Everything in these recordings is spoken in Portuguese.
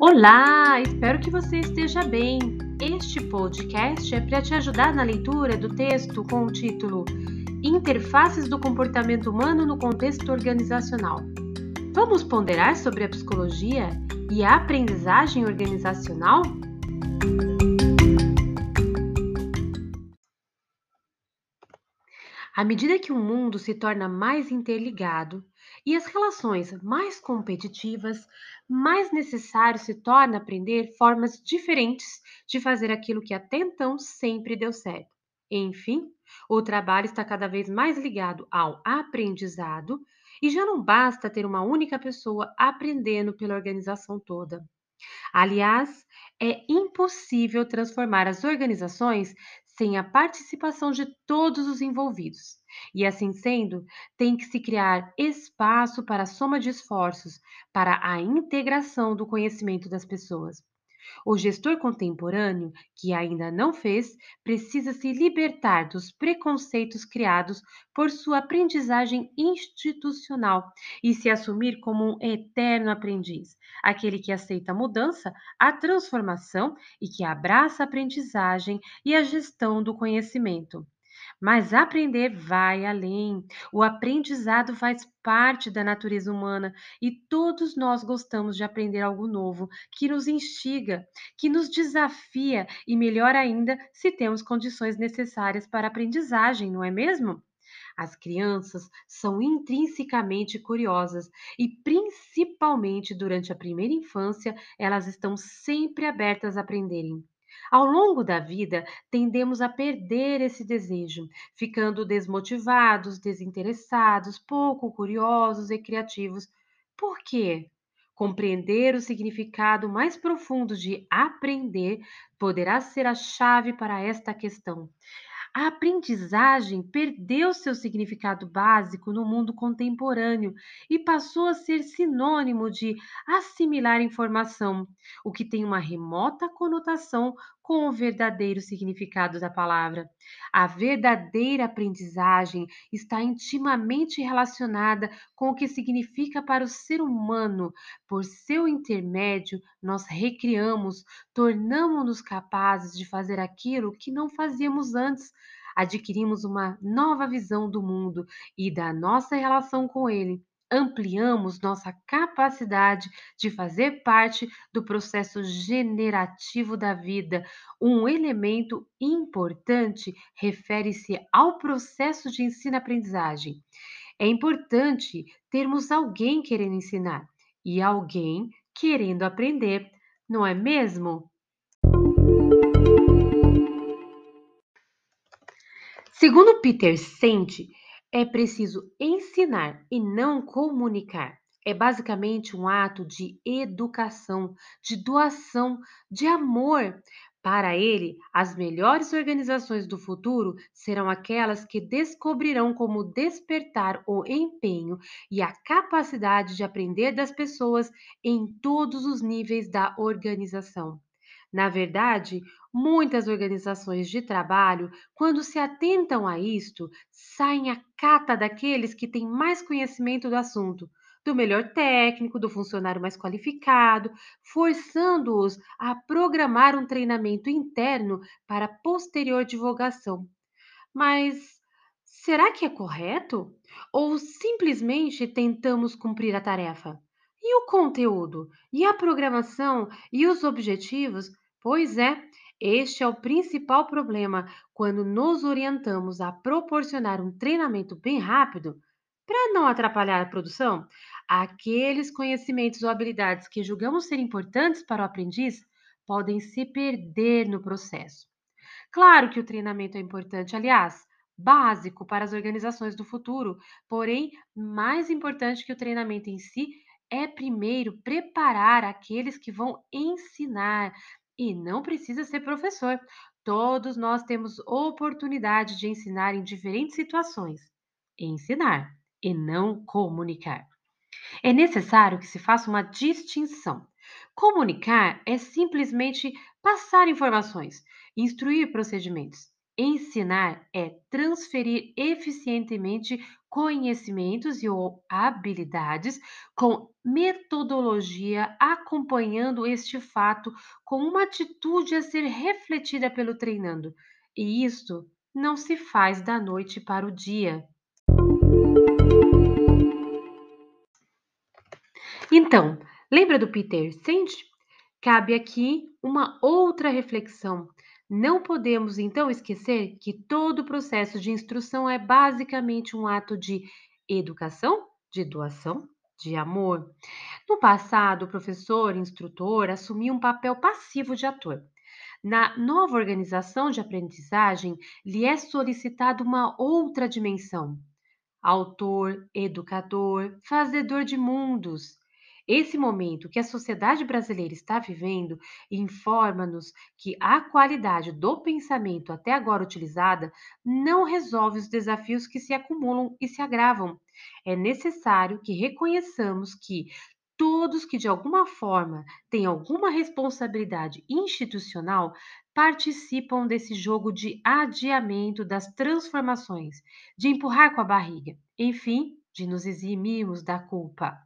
Olá, espero que você esteja bem. Este podcast é para te ajudar na leitura do texto com o título Interfaces do comportamento humano no contexto organizacional. Vamos ponderar sobre a psicologia e a aprendizagem organizacional? À medida que o mundo se torna mais interligado e as relações mais competitivas, mais necessário se torna aprender formas diferentes de fazer aquilo que até então sempre deu certo. Enfim, o trabalho está cada vez mais ligado ao aprendizado e já não basta ter uma única pessoa aprendendo pela organização toda. Aliás, é impossível transformar as organizações sem a participação de todos os envolvidos. E assim sendo, tem que se criar espaço para a soma de esforços, para a integração do conhecimento das pessoas. O gestor contemporâneo, que ainda não fez, precisa se libertar dos preconceitos criados por sua aprendizagem institucional e se assumir como um eterno aprendiz, aquele que aceita a mudança, a transformação e que abraça a aprendizagem e a gestão do conhecimento. Mas aprender vai além. O aprendizado faz parte da natureza humana e todos nós gostamos de aprender algo novo, que nos instiga, que nos desafia e, melhor ainda, se temos condições necessárias para a aprendizagem, não é mesmo? As crianças são intrinsecamente curiosas e, principalmente durante a primeira infância, elas estão sempre abertas a aprenderem. Ao longo da vida, tendemos a perder esse desejo, ficando desmotivados, desinteressados, pouco curiosos e criativos. Por quê? Compreender o significado mais profundo de aprender poderá ser a chave para esta questão. A aprendizagem perdeu seu significado básico no mundo contemporâneo e passou a ser sinônimo de assimilar informação, o que tem uma remota conotação com o verdadeiro significado da palavra. A verdadeira aprendizagem está intimamente relacionada com o que significa para o ser humano. Por seu intermédio, nós recriamos, tornamos-nos capazes de fazer aquilo que não fazíamos antes adquirimos uma nova visão do mundo e da nossa relação com ele. Ampliamos nossa capacidade de fazer parte do processo generativo da vida. Um elemento importante refere-se ao processo de ensino-aprendizagem. É importante termos alguém querendo ensinar e alguém querendo aprender, não é mesmo? Segundo Peter Sente, é preciso ensinar e não comunicar. É basicamente um ato de educação, de doação, de amor. Para ele, as melhores organizações do futuro serão aquelas que descobrirão como despertar o empenho e a capacidade de aprender das pessoas em todos os níveis da organização. Na verdade, muitas organizações de trabalho, quando se atentam a isto, saem a cata daqueles que têm mais conhecimento do assunto, do melhor técnico, do funcionário mais qualificado, forçando-os a programar um treinamento interno para posterior divulgação. Mas será que é correto? Ou simplesmente tentamos cumprir a tarefa? E o conteúdo? E a programação? E os objetivos? Pois é, este é o principal problema quando nos orientamos a proporcionar um treinamento bem rápido para não atrapalhar a produção. Aqueles conhecimentos ou habilidades que julgamos ser importantes para o aprendiz podem se perder no processo. Claro que o treinamento é importante, aliás, básico para as organizações do futuro, porém, mais importante que o treinamento em si é primeiro preparar aqueles que vão ensinar. E não precisa ser professor. Todos nós temos oportunidade de ensinar em diferentes situações. Ensinar e não comunicar. É necessário que se faça uma distinção. Comunicar é simplesmente passar informações, instruir procedimentos. Ensinar é transferir eficientemente conhecimentos e ou habilidades com metodologia, acompanhando este fato com uma atitude a ser refletida pelo treinando. E isto não se faz da noite para o dia. Então, lembra do Peter Senge? Cabe aqui uma outra reflexão. Não podemos então esquecer que todo o processo de instrução é basicamente um ato de educação, de doação, de amor. No passado, o professor, instrutor, assumia um papel passivo de ator. Na nova organização de aprendizagem, lhe é solicitada uma outra dimensão: autor, educador, fazedor de mundos. Esse momento que a sociedade brasileira está vivendo informa-nos que a qualidade do pensamento até agora utilizada não resolve os desafios que se acumulam e se agravam. É necessário que reconheçamos que todos que de alguma forma têm alguma responsabilidade institucional participam desse jogo de adiamento das transformações, de empurrar com a barriga. Enfim, de nos eximirmos da culpa.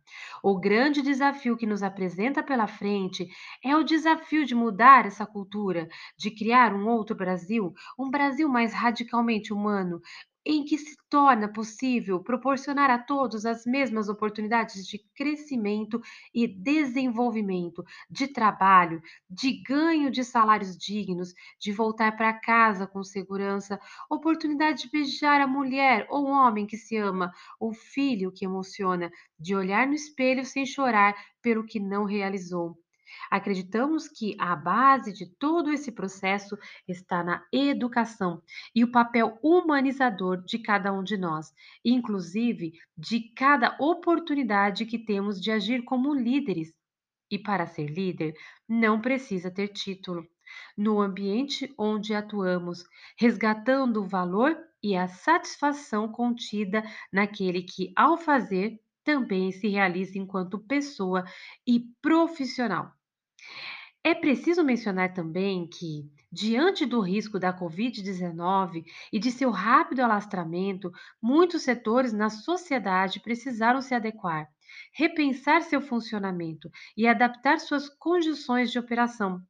O grande desafio que nos apresenta pela frente é o desafio de mudar essa cultura, de criar um outro Brasil, um Brasil mais radicalmente humano, em que se torna possível proporcionar a todos as mesmas oportunidades de crescimento e desenvolvimento, de trabalho, de ganho de salários dignos, de voltar para casa com segurança, oportunidade de beijar a mulher ou homem que se ama, o filho que emociona, de olhar no espelho sem chorar pelo que não realizou. Acreditamos que a base de todo esse processo está na educação e o papel humanizador de cada um de nós, inclusive de cada oportunidade que temos de agir como líderes. E para ser líder, não precisa ter título. No ambiente onde atuamos, resgatando o valor e a satisfação contida naquele que, ao fazer, também se realiza enquanto pessoa e profissional. É preciso mencionar também que, diante do risco da Covid-19 e de seu rápido alastramento, muitos setores na sociedade precisaram se adequar, repensar seu funcionamento e adaptar suas condições de operação.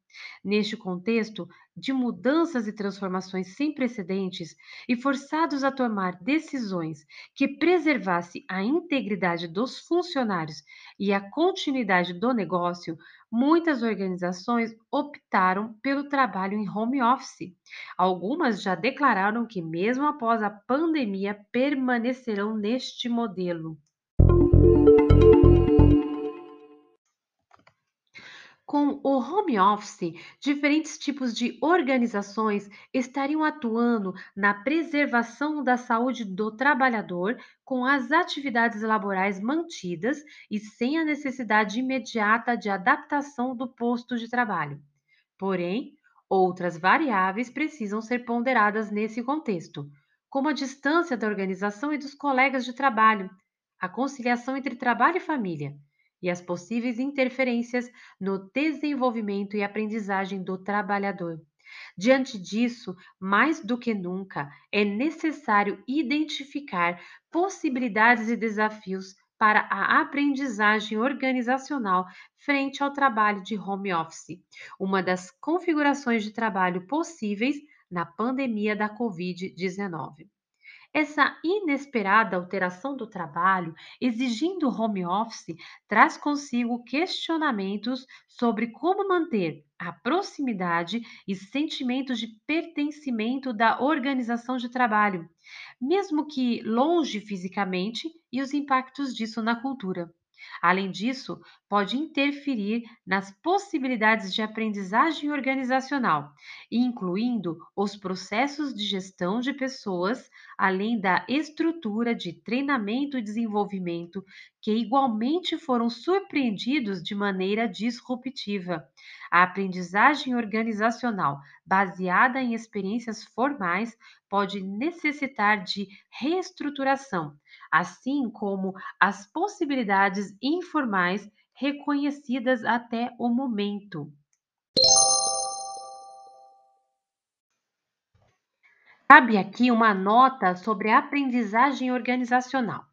Neste contexto de mudanças e transformações sem precedentes e forçados a tomar decisões que preservasse a integridade dos funcionários e a continuidade do negócio, muitas organizações optaram pelo trabalho em home office. Algumas já declararam que, mesmo após a pandemia, permanecerão neste modelo. Com o home office, diferentes tipos de organizações estariam atuando na preservação da saúde do trabalhador, com as atividades laborais mantidas e sem a necessidade imediata de adaptação do posto de trabalho. Porém, outras variáveis precisam ser ponderadas nesse contexto, como a distância da organização e dos colegas de trabalho, a conciliação entre trabalho e família e as possíveis interferências no desenvolvimento e aprendizagem do trabalhador. Diante disso, mais do que nunca, é necessário identificar possibilidades e desafios para a aprendizagem organizacional frente ao trabalho de home office, uma das configurações de trabalho possíveis na pandemia da Covid-19. Essa inesperada alteração do trabalho, exigindo home office, traz consigo questionamentos sobre como manter a proximidade e sentimentos de pertencimento da organização de trabalho, mesmo que longe fisicamente, e os impactos disso na cultura. Além disso, pode interferir nas possibilidades de aprendizagem organizacional, incluindo os processos de gestão de pessoas, além da estrutura de treinamento e desenvolvimento, que igualmente foram surpreendidos de maneira disruptiva. A aprendizagem organizacional baseada em experiências formais pode necessitar de reestruturação, assim como as possibilidades informais reconhecidas até o momento. Cabe aqui uma nota sobre a aprendizagem organizacional.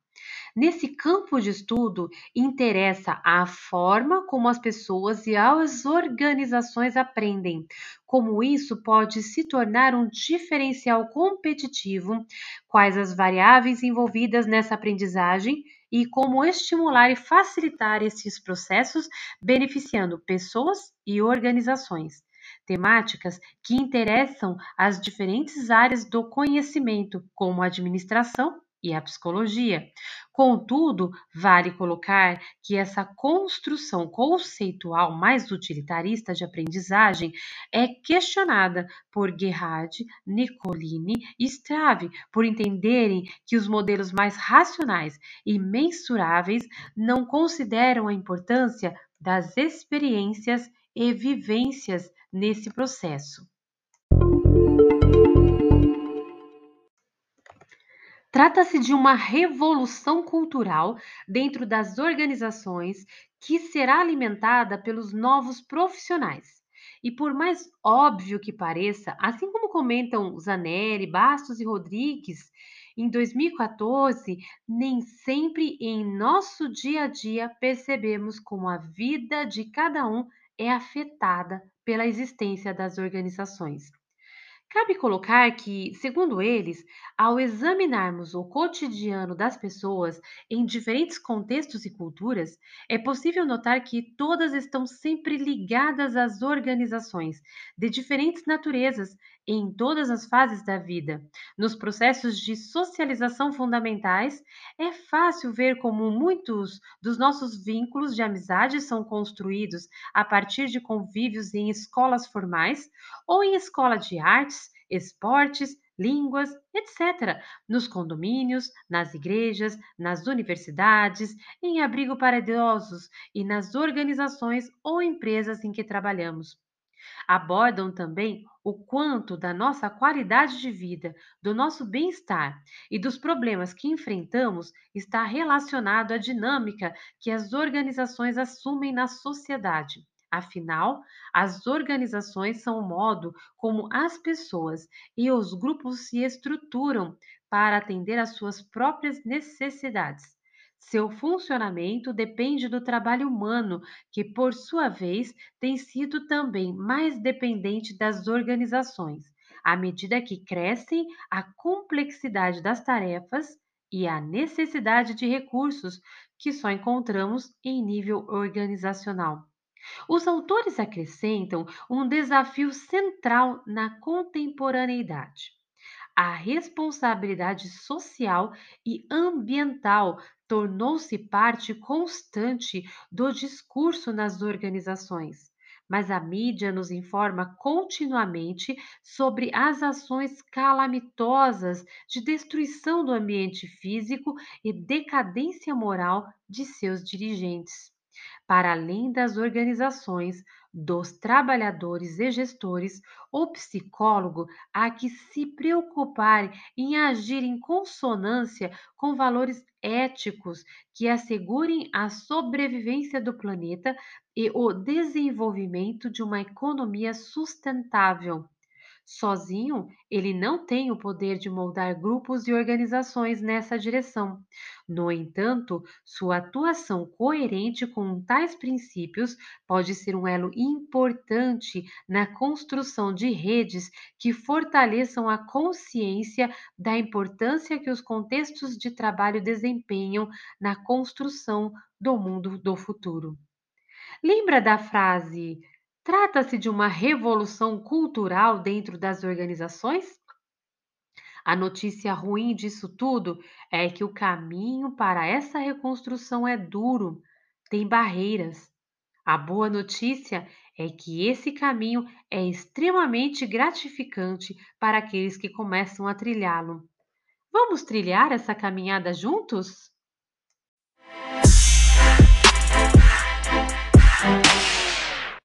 Nesse campo de estudo, interessa a forma como as pessoas e as organizações aprendem, como isso pode se tornar um diferencial competitivo, quais as variáveis envolvidas nessa aprendizagem e como estimular e facilitar esses processos, beneficiando pessoas e organizações temáticas que interessam as diferentes áreas do conhecimento, como a administração e a psicologia. Contudo, vale colocar que essa construção conceitual mais utilitarista de aprendizagem é questionada por Gerhard, Nicolini e Strave por entenderem que os modelos mais racionais e mensuráveis não consideram a importância das experiências e vivências nesse processo. Trata-se de uma revolução cultural dentro das organizações que será alimentada pelos novos profissionais. E por mais óbvio que pareça, assim como comentam Zanelli, Bastos e Rodrigues, em 2014, nem sempre em nosso dia a dia percebemos como a vida de cada um é afetada pela existência das organizações. Cabe colocar que, segundo eles, ao examinarmos o cotidiano das pessoas em diferentes contextos e culturas, é possível notar que todas estão sempre ligadas às organizações de diferentes naturezas em todas as fases da vida. Nos processos de socialização fundamentais, é fácil ver como muitos dos nossos vínculos de amizade são construídos a partir de convívios em escolas formais ou em escola de artes esportes, línguas, etc., nos condomínios, nas igrejas, nas universidades, em abrigo para idosos e nas organizações ou empresas em que trabalhamos. Abordam também o quanto da nossa qualidade de vida, do nosso bem-estar e dos problemas que enfrentamos está relacionado à dinâmica que as organizações assumem na sociedade. Afinal, as organizações são o modo como as pessoas e os grupos se estruturam para atender às suas próprias necessidades. Seu funcionamento depende do trabalho humano, que, por sua vez, tem sido também mais dependente das organizações, à medida que crescem a complexidade das tarefas e a necessidade de recursos que só encontramos em nível organizacional. Os autores acrescentam um desafio central na contemporaneidade. A responsabilidade social e ambiental tornou-se parte constante do discurso nas organizações, mas a mídia nos informa continuamente sobre as ações calamitosas de destruição do ambiente físico e decadência moral de seus dirigentes para além das organizações, dos trabalhadores e gestores, o psicólogo há que se preocupar em agir em consonância com valores éticos que assegurem a sobrevivência do planeta e o desenvolvimento de uma economia sustentável. Sozinho, ele não tem o poder de moldar grupos e organizações nessa direção. No entanto, sua atuação coerente com tais princípios pode ser um elo importante na construção de redes que fortaleçam a consciência da importância que os contextos de trabalho desempenham na construção do mundo do futuro. Lembra da frase Trata-se de uma revolução cultural dentro das organizações? A notícia ruim disso tudo é que o caminho para essa reconstrução é duro, tem barreiras. A boa notícia é que esse caminho é extremamente gratificante para aqueles que começam a trilhá-lo. Vamos trilhar essa caminhada juntos?